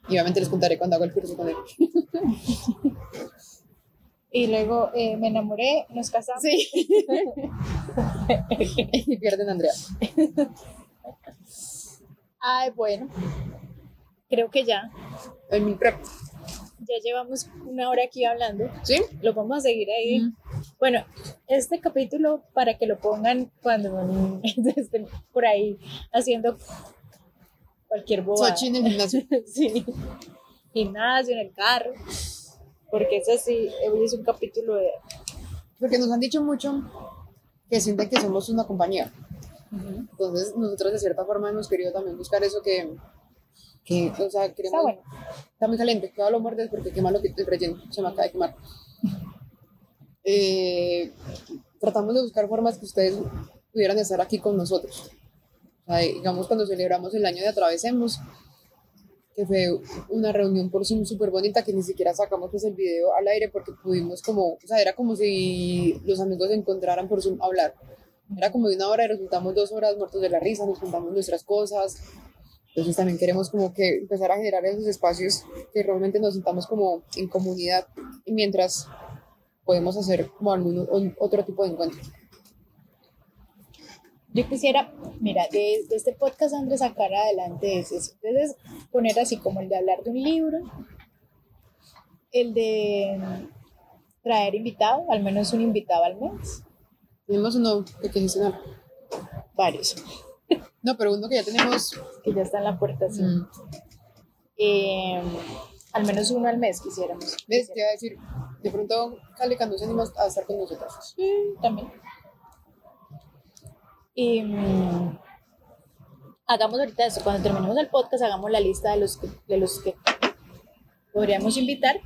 Y obviamente les contaré cuando hago el curso con él. Y luego eh, me enamoré, nos casamos. Sí. y pierden a Andrea. Ay, bueno. Creo que ya. En mi prep. Ya llevamos una hora aquí hablando. ¿Sí? Lo vamos a seguir ahí. Bueno, este capítulo para que lo pongan cuando estén por ahí haciendo cualquier bobada. Sochi en el gimnasio. sí. Gimnasio, en el carro. Porque es así, es un capítulo de... Porque nos han dicho mucho que sienten que somos una compañía. Entonces, nosotros de cierta forma hemos querido también buscar eso que, que o sea, queremos... Está bueno. Está muy caliente, cuidado lo muerdes porque quema lo que el relleno, se me acaba de quemar. Eh, tratamos de buscar formas que ustedes pudieran estar aquí con nosotros. O sea, digamos, cuando celebramos el año de Atravesemos, que fue una reunión por Zoom súper bonita, que ni siquiera sacamos pues el video al aire porque pudimos como, o sea, era como si los amigos se encontraran por Zoom a hablar. Era como de una hora y resultamos dos horas muertos de la risa, nos contamos nuestras cosas. Entonces también queremos como que empezar a generar esos espacios que realmente nos sintamos como en comunidad y mientras podemos hacer como algún otro tipo de encuentro. Yo quisiera, mira, de, de este podcast, Andrés, sacar adelante ese. Entonces, poner así como el de hablar de un libro, el de traer invitado, al menos un invitado al mes, Tenemos uno que gestionar. varios, No, pero uno que ya tenemos. que ya está en la puerta, sí. mm, Eh, al menos uno al mes quisiéramos. ¿Ves? Te iba a decir, de pronto Cali cuando se anima a estar con nosotros. Sí, también. Y mm, hagamos ahorita eso, cuando terminemos el podcast, hagamos la lista de los que, de los que podríamos invitar.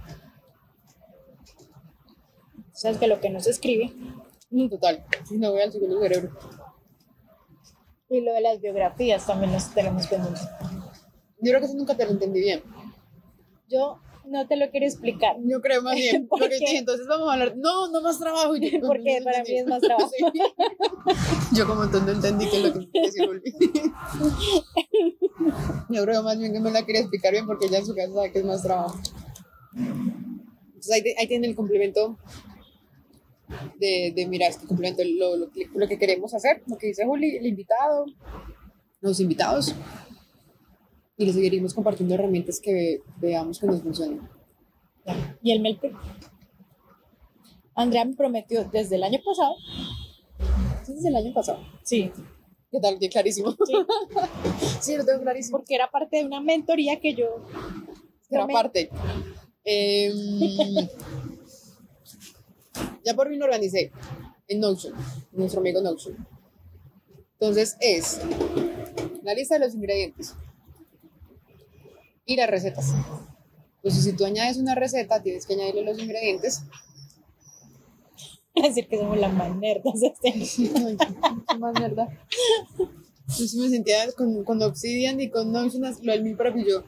Sabes que lo que nos escribe Mm, Total, si no voy al segundo cerebro. y lo de las biografías también nos tenemos pendientes. Yo creo que eso nunca te lo entendí bien. Yo no te lo quiero explicar Yo creo más bien. ¿Por Porque entonces vamos a hablar. No, no más trabajo. Yo, Porque no para entendí. mí es más trabajo. Sí. Yo como tonto entendí que es lo que decir. Yo creo más bien que me la quería explicar bien porque ella en su casa sabe que es más trabajo. Entonces ahí, ahí tiene el complemento de, de mira, este complemento, lo, lo, lo que queremos hacer, lo que dice Juli, el invitado, los invitados. Y les seguiremos compartiendo herramientas que veamos que nos funcionen. y el Melpe. Andrea me prometió desde el año pasado. Desde el año pasado. Sí, ¿Qué tal? Qué clarísimo. sí. Sí, lo tengo clarísimo. porque era parte de una mentoría que yo Pero Prome- aparte, em, ya por fin lo organicé en Notion, nuestro amigo Notion. Entonces es la lista de los ingredientes y las recetas. Entonces, si tú añades una receta, tienes que añadirle los ingredientes. decir que somos las más nerdas este más. Yo sí me sentía con, con Obsidian y con Notion, lo del mil prep y yo.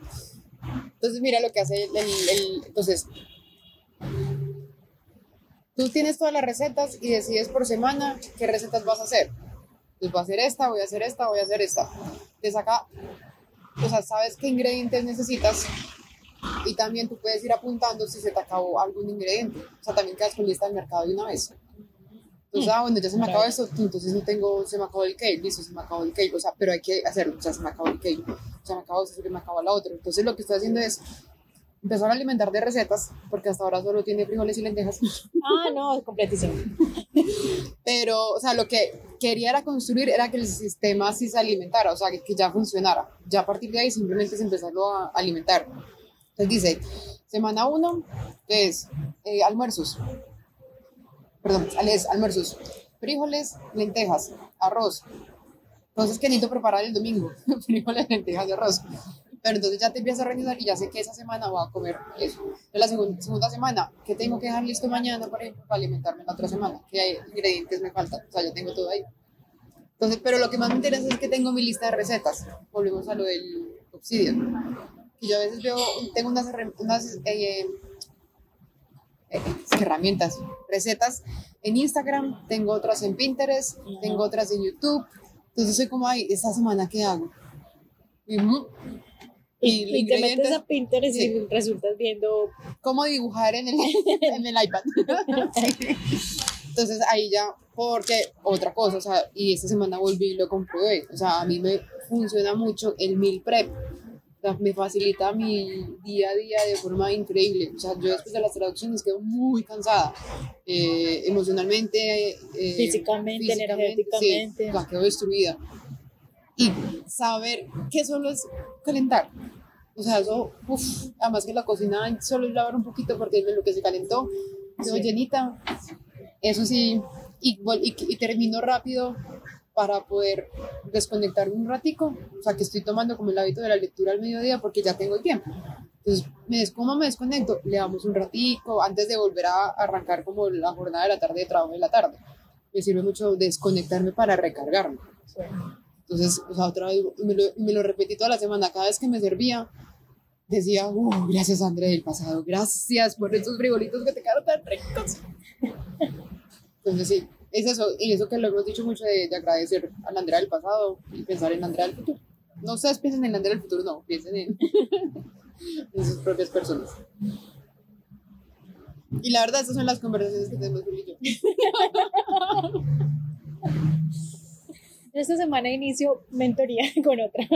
Entonces, mira lo que hace el, el- el- Entonces, tú tienes todas las recetas y decides por semana qué recetas vas a hacer. Pues voy a hacer esta, voy a hacer esta, voy a hacer esta. Te saca, o sea, sabes qué ingredientes necesitas y también tú puedes ir apuntando si se te acabó algún ingrediente. O sea, también quedas con lista del mercado de una vez. Entonces, ah, bueno, ya se me acabó esto, entonces no tengo, se me acabó el cake, listo, se me acabó el cake, o sea, pero hay que hacerlo, o sea, se me acabó el cake, se me acabó esto, se me acabó la otra. Entonces, lo que estoy haciendo es empezar a alimentar de recetas, porque hasta ahora solo tiene frijoles y lentejas, Ah, no, es completísimo. pero, o sea, lo que quería era construir era que el sistema sí se alimentara, o sea, que, que ya funcionara. Ya a partir de ahí simplemente es empezarlo a alimentar. Entonces dice, semana 1 es eh, almuerzos, perdón, es almuerzos, frijoles, lentejas, arroz. Entonces, ¿qué necesito preparar el domingo? frijoles, lentejas y arroz. Pero entonces ya te empiezas a organizar y ya sé que esa semana voy a comer eso. En la segun- segunda semana, ¿qué tengo que dejar listo mañana, por ejemplo, para alimentarme la otra semana? ¿Qué ingredientes me faltan? O sea, ya tengo todo ahí. Entonces, pero lo que más me interesa es que tengo mi lista de recetas. Volvemos a lo del Obsidian. Y yo a veces veo, tengo unas, unas eh, eh, herramientas, recetas en Instagram, tengo otras en Pinterest, tengo otras en YouTube. Entonces soy como, ay, esta semana, ¿qué hago? Y, mm, Y, y te metes a Pinterest sí. y resultas viendo cómo dibujar en el, en el iPad. Entonces ahí ya, porque otra cosa, o sea, y esta semana volví y lo comprobé, o sea, a mí me funciona mucho el meal prep, o sea, me facilita mi día a día de forma increíble, o sea, yo después de las traducciones quedo muy cansada, eh, emocionalmente, eh, Físicamente, energéticamente. sí, o sea, quedo destruida. Y saber que solo es calentar, o sea, eso, uff, además que la cocina solo es lavar un poquito porque lo que se calentó, quedó Sí. llenita. Eso sí, y, y, y termino rápido para poder desconectarme un ratico. O sea, que estoy tomando como el hábito de la lectura al mediodía porque ya tengo el tiempo. Entonces, me des, ¿cómo me desconecto? Le damos un ratico antes de volver a arrancar como la jornada de la tarde de trabajo de la tarde. Me sirve mucho desconectarme para recargarme. Entonces, o sea, otra vez me lo, me lo repetí toda la semana. Cada vez que me servía, decía, uh, gracias André del pasado, gracias por estos frijolitos que te quedaron tan ricos. Entonces, sí, es eso. Y eso que lo hemos dicho mucho de, de agradecer al Andrea del pasado y pensar en Andrea del futuro. No ustedes piensen en Andrea del futuro, no, piensen en, sus propias personas. Y la verdad, estas son las conversaciones que tenemos Juli y yo. Esta semana inicio mentoría con otra,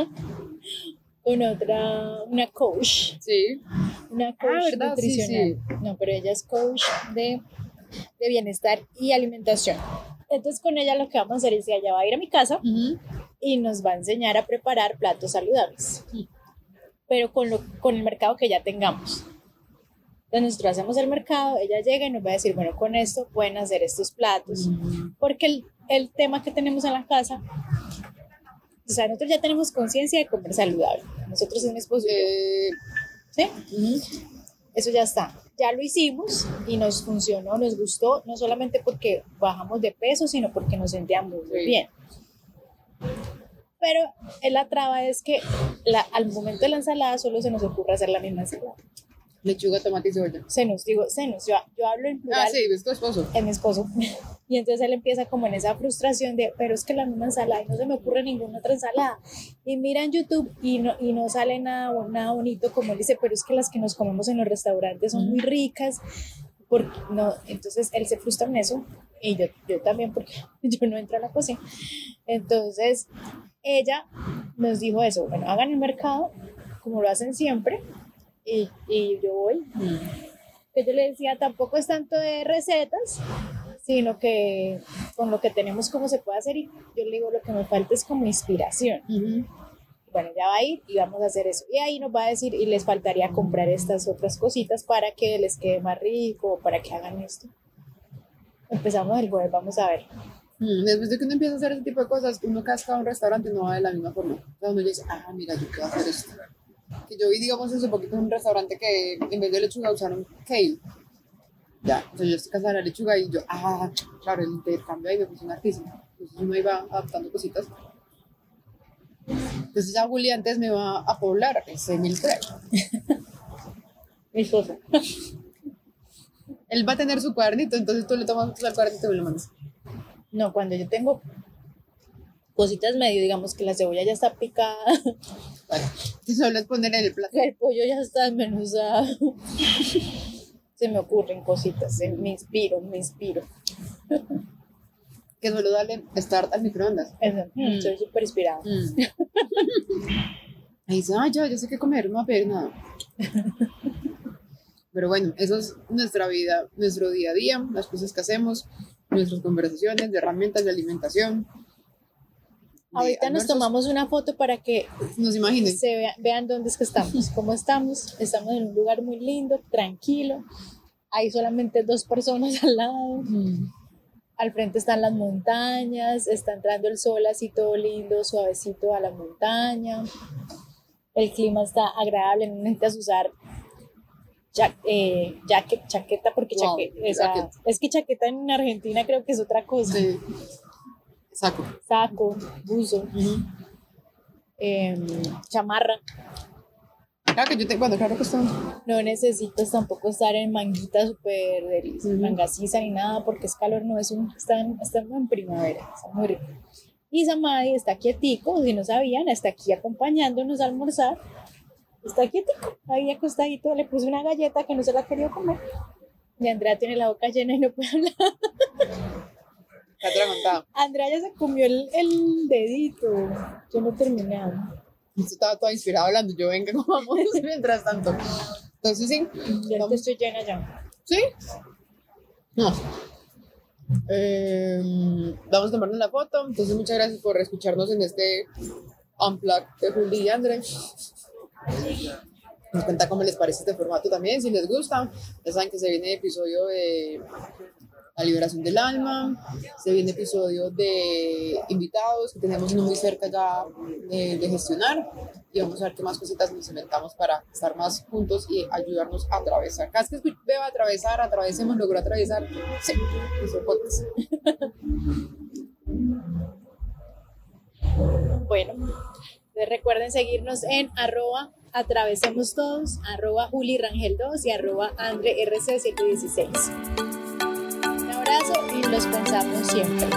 con otra, una coach, Sí. una coach ¿verdad? Sí, nutricional. No, pero ella es coach de, de bienestar y alimentación. Entonces con ella lo que vamos a hacer es que ella va a ir a mi casa y nos va a enseñar a preparar platos saludables, pero con, lo, con el mercado que ya tengamos. Entonces nosotros hacemos el mercado, ella llega y nos va a decir, bueno, con esto pueden hacer estos platos, porque el, tema que tenemos en la casa, o sea, nosotros ya tenemos conciencia de comer saludable. Nosotros es mi esposo Eh, ¿sí? ujú. Eso ya está. Ya lo hicimos y nos funcionó, nos gustó, no solamente porque bajamos de peso, sino porque nos sentíamos muy Sí. bien. Pero eh, la traba es que la- al momento de la ensalada solo se nos ocurre hacer la misma ensalada. Lechuga, tomate y cebolla. Se nos, digo, se nos, yo, yo hablo en plural Ah, sí, es tu esposo. en mi esposo. Y entonces él empieza como en esa frustración de, pero es que la misma ensalada y no se me ocurre ninguna otra ensalada. Y mira en YouTube y no, y no sale nada, nada bonito, como él dice, pero es que las que nos comemos en los restaurantes son muy ricas. Porque no, entonces él se frustra en eso y yo, yo también porque yo no entro a la cocina. Entonces ella nos dijo eso, bueno, hagan el mercado como lo hacen siempre y, y yo voy que yo le decía, tampoco es tanto de recetas, sino que con lo que tenemos cómo se puede hacer y yo le digo, lo que me falta es como inspiración. Bueno, ya va a ir y vamos a hacer eso. Y ahí nos va a decir, y les faltaría comprar estas otras cositas para que les quede más rico, para que hagan esto. Empezamos el jueves, vamos a ver. Después de que uno empieza a hacer ese tipo de cosas, uno casca a un restaurante no va de la misma forma. O sea, uno dice, ah, mira, yo puedo hacer esto. Que yo vi, digamos, hace poquito en un restaurante que en vez de lechuga usaron kale. Ya, o sea, yo estoy casada de la lechuga y yo, ah, claro, el intercambio ahí me funciona hartísimo. Entonces uno iba adaptando cositas. Entonces ya Juli antes me va a poblar ese meal prep. Mi esposo. Él va a tener su cuadernito, entonces tú le tomas al cuadernito y me lo mandas. No, cuando yo tengo cositas medio, digamos que la cebolla ya está picada, Vale. Solo es poner en el plato. el pollo ya está desmenuzado. Se me ocurren cositas, se- me inspiro, me inspiro. Que solo dale start al microondas. Mm. Soy súper inspirada. Mm. Ahí dice, ah, ya, yo sé qué comer, no va a pedir nada. Pero bueno, eso es nuestra vida, nuestro día a día, las cosas que hacemos, nuestras conversaciones de herramientas de alimentación. Ahorita nos tomamos una foto para que Nos imaginen. se vean dónde es que estamos, cómo estamos. Estamos en un lugar muy lindo, tranquilo. Hay solamente dos personas al lado. Mm. Al frente están las montañas, está entrando el sol así todo lindo, suavecito a la montaña. El clima está agradable, no necesitas usar ja- eh, chaqueta porque Wow, chaque- esa- jacket. es que chaqueta en Argentina creo que es otra cosa. Sí. Saco. Saco, buzo. Em, chamarra. Claro que yo tengo, bueno, claro que está. No necesitas tampoco estar en manguita súper de Ujú. manga sisa ni nada porque es calor, no es un, está en, está en primavera, está muy rico. Y Samadhi está quietico, si no sabían, está aquí acompañándonos a almorzar. Está quietico, ahí acostadito, le puse una galleta que no se la quería comer. Y Andrea tiene la boca llena y no puede hablar. Andrea ya se comió el, el dedito. Yo no he terminado. Estaba toda inspirada hablando. Yo, venga, comamos mientras tanto. Entonces, sí. Ya Vamos. estoy llena ya. ¿Sí? No. Eh, vamos a tomarnos la foto. Entonces, muchas gracias por escucharnos en este Unplugged de Juli y André. Nos cuenta cómo les parece este formato también, si les gusta. Ya saben que se viene episodio de la liberación del alma, se viene episodio de invitados, que tenemos uno muy cerca ya de, de gestionar, y vamos a ver qué más cositas nos inventamos para estar más juntos y ayudarnos a atravesar. Cada vez que veo atravesar, atravesemos, logro atravesar, sí, eso podcast. Bueno, entonces recuerden seguirnos en arroba atravesemos todos, arroba Juli Rangel 2 y arroba Andre RC716. Un abrazo y los pensamos siempre.